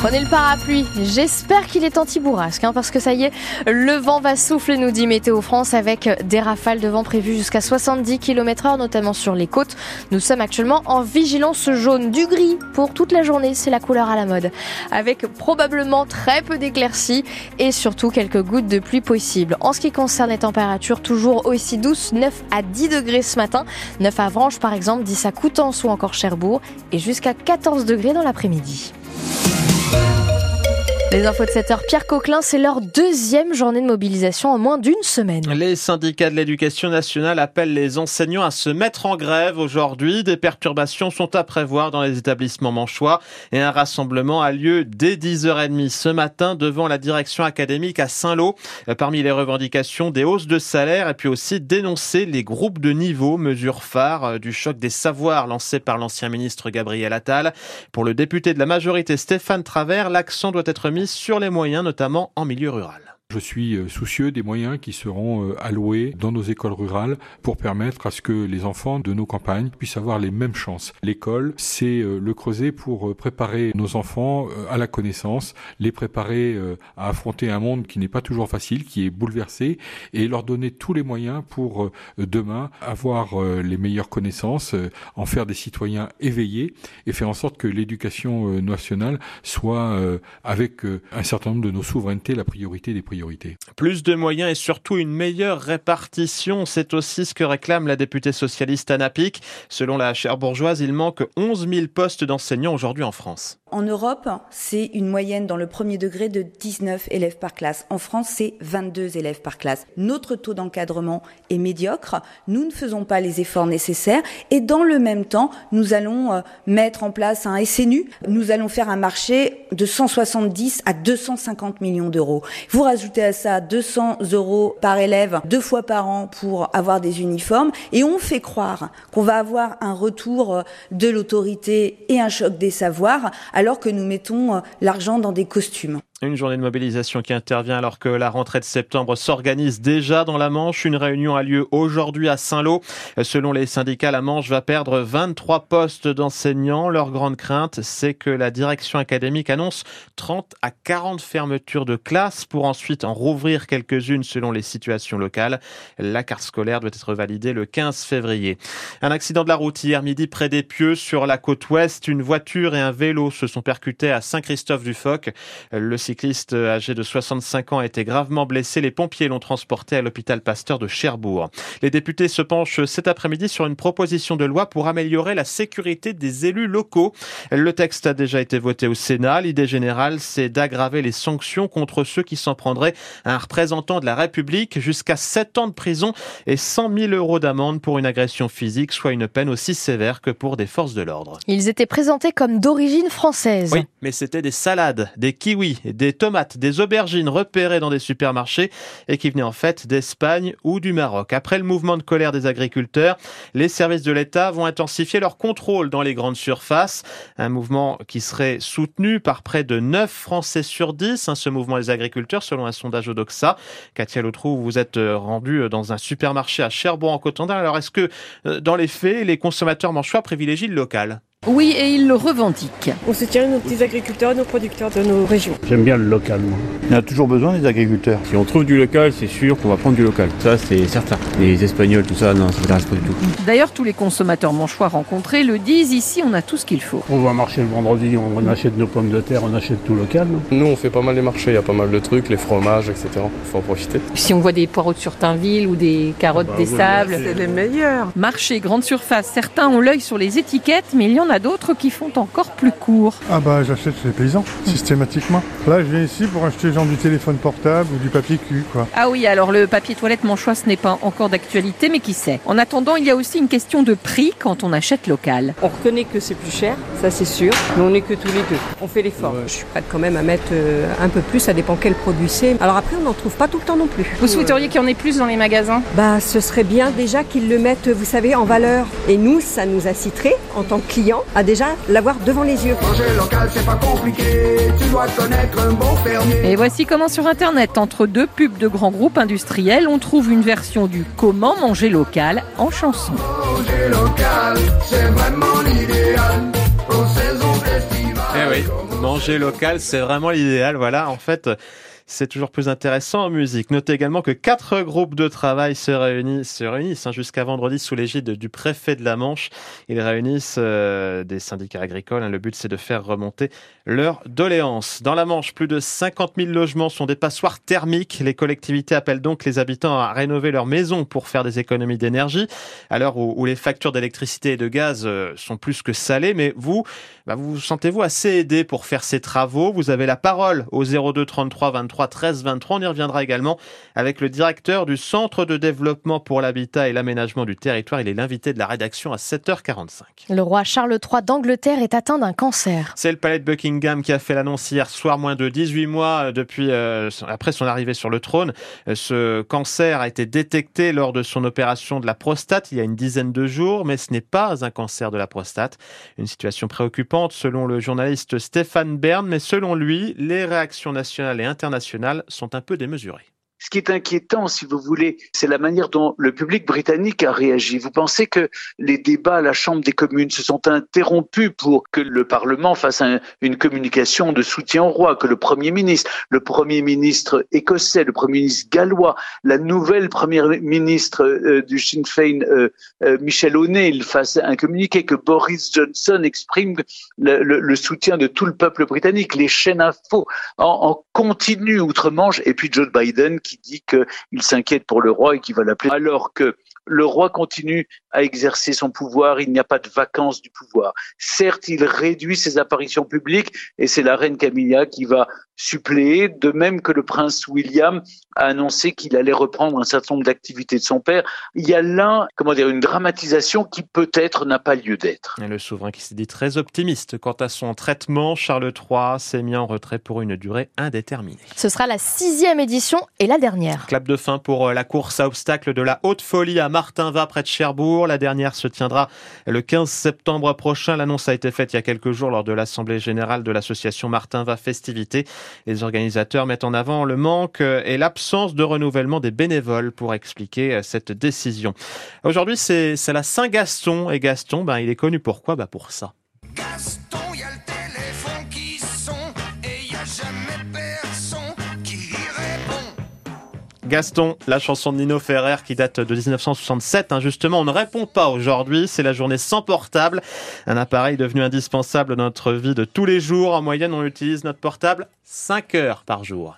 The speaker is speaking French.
Prenez le parapluie. J'espère qu'il est anti-bourrasque, hein, parce que ça y est, le vent va souffler, nous dit Météo France, avec des rafales de vent prévues jusqu'à 70 km heure, notamment sur les côtes. Nous sommes actuellement en vigilance jaune du gris pour toute la journée. C'est la couleur à la mode. Avec probablement très peu d'éclaircies et surtout quelques gouttes de pluie possibles. En ce qui concerne les températures, toujours aussi douces, 9 à 10 degrés ce matin. 9 à Vranches, par exemple, 10 à Coutances ou encore Cherbourg et jusqu'à 14 degrés dans l'après-midi. Les infos de 7 heure, Pierre Coquelin, c'est leur deuxième journée de mobilisation en moins d'une semaine. Les syndicats de l'éducation nationale appellent les enseignants à se mettre en grève aujourd'hui. Des perturbations sont à prévoir dans les établissements manchois et un rassemblement a lieu dès 10h30 ce matin devant la direction académique à Saint-Lô. Parmi les revendications, des hausses de salaire et puis aussi dénoncer les groupes de niveau, mesure phare du choc des savoirs lancé par l'ancien ministre Gabriel Attal. Pour le député de la majorité Stéphane Travers, l'accent doit être mis sur les moyens, notamment en milieu rural. Je suis euh, soucieux des moyens qui seront euh, alloués dans nos écoles rurales pour permettre à ce que les enfants de nos campagnes puissent avoir les mêmes chances. L'école, c'est euh, le creuset pour préparer nos enfants à la connaissance, les préparer à affronter un monde qui n'est pas toujours facile, qui est bouleversé, et leur donner tous les moyens pour demain avoir les meilleures connaissances, en faire des citoyens éveillés et faire en sorte que l'éducation nationale soit, avec un certain nombre de nos souverainetés, la priorité des priorités. Plus de moyens et surtout une meilleure répartition, c'est aussi ce que réclame la députée socialiste Anna Pic. Selon la bourgeoise, il manque 11 000 postes d'enseignants aujourd'hui en France. En Europe, c'est une moyenne dans le premier degré de 19 élèves par classe. En France, c'est 22 élèves par classe. Notre taux d'encadrement est médiocre. Nous ne faisons pas les efforts nécessaires. Et dans le même temps, nous allons euh, mettre en place un SNU. Nous allons faire un marché de 170 à 250 millions d'euros. Vous rajoutez à ça 200 euros par élève deux fois par an pour avoir des uniformes. Et on fait croire qu'on va avoir un retour euh, de l'autorité et un choc des savoirs alors que nous mettons euh, l'argent dans des costumes. Une journée de mobilisation qui intervient alors que la rentrée de septembre s'organise déjà dans la Manche. Une réunion a lieu aujourd'hui à Saint-Lô. Selon les syndicats, la Manche va perdre 23 postes d'enseignants. Leur grande crainte, c'est que la direction académique annonce 30 à 40 fermetures de classes pour ensuite en rouvrir quelques-unes selon les situations locales. La carte scolaire doit être validée le 15 février. Un accident de la route hier midi près des Pieux sur la côte ouest. Une voiture et un vélo se sont percutés à Saint-Christophe-du-Foc. Cycliste âgé de 65 ans a été gravement blessé. Les pompiers l'ont transporté à l'hôpital Pasteur de Cherbourg. Les députés se penchent cet après-midi sur une proposition de loi pour améliorer la sécurité des élus locaux. Le texte a déjà été voté au Sénat. L'idée générale, c'est d'aggraver les sanctions contre ceux qui s'en prendraient à un représentant de la République jusqu'à 7 ans de prison et 100 000 euros d'amende pour une agression physique, soit une peine aussi sévère que pour des forces de l'ordre. Ils étaient présentés comme d'origine française. Oui, mais c'était des salades, des kiwis, des tomates, des aubergines repérées dans des supermarchés et qui venaient en fait d'Espagne ou du Maroc. Après le mouvement de colère des agriculteurs, les services de l'État vont intensifier leur contrôle dans les grandes surfaces. Un mouvement qui serait soutenu par près de 9 Français sur 10, hein, ce mouvement des agriculteurs, selon un sondage Odoxa. Katia Lotrou, vous êtes euh, rendu dans un supermarché à Cherbourg en Cotentin. Alors est-ce que euh, dans les faits, les consommateurs manchois privilégient le local? Oui, et ils le revendiquent. On soutient nos petits agriculteurs, nos producteurs de nos régions. J'aime bien le local, moi. Il y a toujours besoin des agriculteurs. Si on trouve du local, c'est sûr qu'on va prendre du local. Ça, c'est certain. Les Espagnols, tout ça, non, ça ne m'intéresse pas du tout. D'ailleurs, tous les consommateurs manchois rencontrés le disent, ici, on a tout ce qu'il faut. On va marcher le vendredi, on achète nos pommes de terre, on achète tout local. Nous, on fait pas mal les marchés, il y a pas mal de trucs, les fromages, etc. Il faut en profiter. Si on voit des poireaux de Surtainville ou des carottes ah bah des sables, c'est les meilleurs. Marché, grande surface, certains ont l'œil sur les étiquettes, mais il y en a d'autres qui font encore plus court. Ah bah j'achète chez les paysans, systématiquement. Là je viens ici pour acheter genre du téléphone portable ou du papier cul quoi. Ah oui, alors le papier toilette manchois ce n'est pas encore d'actualité mais qui sait? En attendant, il y a aussi une question de prix quand on achète local. On reconnaît que c'est plus cher, ça c'est sûr, mais on n'est que tous les deux. On fait l'effort. Je suis prête quand même à mettre euh, un peu plus, ça dépend quel produit c'est. Alors après on n'en trouve pas tout le temps non plus. Vous souhaiteriez qu'il y en ait plus dans les magasins? Bah ce serait bien déjà qu'ils le mettent, vous savez, en valeur. Et nous, ça nous inciterait en tant que client à déjà l'avoir devant les yeux. Et voici comment sur Internet, entre deux pubs de grands groupes industriels, on trouve une version du Comment manger local en chanson. Eh oui. Manger local, c'est vraiment l'idéal. Voilà, en fait, c'est toujours plus intéressant en musique. Notez également que quatre groupes de travail se réunissent, se réunissent hein, jusqu'à vendredi sous l'égide du préfet de la Manche. Ils réunissent euh, des syndicats agricoles. Hein. Le but, c'est de faire remonter leurs doléances. Dans la Manche, plus de 50 000 logements sont des passoires thermiques. Les collectivités appellent donc les habitants à rénover leurs maisons pour faire des économies d'énergie. À l'heure où, les factures d'électricité et de gaz euh, sont plus que salées, mais vous, bah, vous sentez-vous assez aidé pour faire ces travaux? Vous avez la parole au 02 33 23 13 23. On y reviendra également avec le directeur du Centre de développement pour l'habitat et l'aménagement du territoire. Il est l'invité de la rédaction à 7h45. Le roi Charles III d'Angleterre est atteint d'un cancer. C'est le palais de Buckingham qui a fait l'annonce hier soir, moins de 18 mois euh, depuis euh, après son arrivée sur le trône. Euh, ce cancer a été détecté lors de son opération de la prostate il y a une dizaine de jours, mais ce n'est pas un cancer de la prostate. Une situation préoccupante selon le journaliste Stéphane Bern, mais selon lui, les réactions nationales et internationales sont un peu démesurées. Ce qui est inquiétant, si vous voulez, c'est la manière dont le public britannique a réagi. Vous pensez que les débats à la Chambre des communes se sont interrompus pour que le Parlement fasse une communication de soutien au roi, que le Premier ministre, le Premier ministre écossais, le Premier ministre gallois, la nouvelle Première ministre euh, du Sinn Féin, euh, euh, Michel O'Neill, fasse un communiqué, que Boris Johnson exprime le, soutien de tout le peuple britannique, les chaînes info en, en continu outre-Manche, et puis Joe Biden qui dit qu'il s'inquiète pour le roi et qu'il va l'appeler, alors que le roi continue à exercer son pouvoir, il n'y a pas de vacances du pouvoir. Certes, il réduit ses apparitions publiques et c'est la reine Camilla qui va suppléer, de même que le prince William a annoncé qu'il allait reprendre un certain nombre d'activités de son père. Il y a là, comment dire, une dramatisation qui peut-être n'a pas lieu d'être. Le souverain qui s'est dit très optimiste quant à son traitement, Charles III s'est mis en retrait pour une durée indéterminée. Ce sera la sixième édition et la dernière. Clap de fin pour euh, la course à obstacles de la Haute Folie à Martin-Va près de Cherbourg. La dernière se tiendra le 15 septembre prochain. L'annonce a été faite il y a quelques jours lors de l'Assemblée générale de l'association Martin-Va Festivités. Les organisateurs mettent en avant le manque et l'absence de renouvellement des bénévoles pour expliquer cette décision. Aujourd'hui, c'est la Saint-Gaston et Gaston, ben, il est connu pourquoi? Bah Pour ça. Gaston, la chanson de Nino Ferrer qui date de 1967. Hein, justement, on ne répond pas aujourd'hui. C'est la journée sans portable. Un appareil devenu indispensable dans notre vie de tous les jours. En moyenne, on utilise notre portable 5 heures par jour.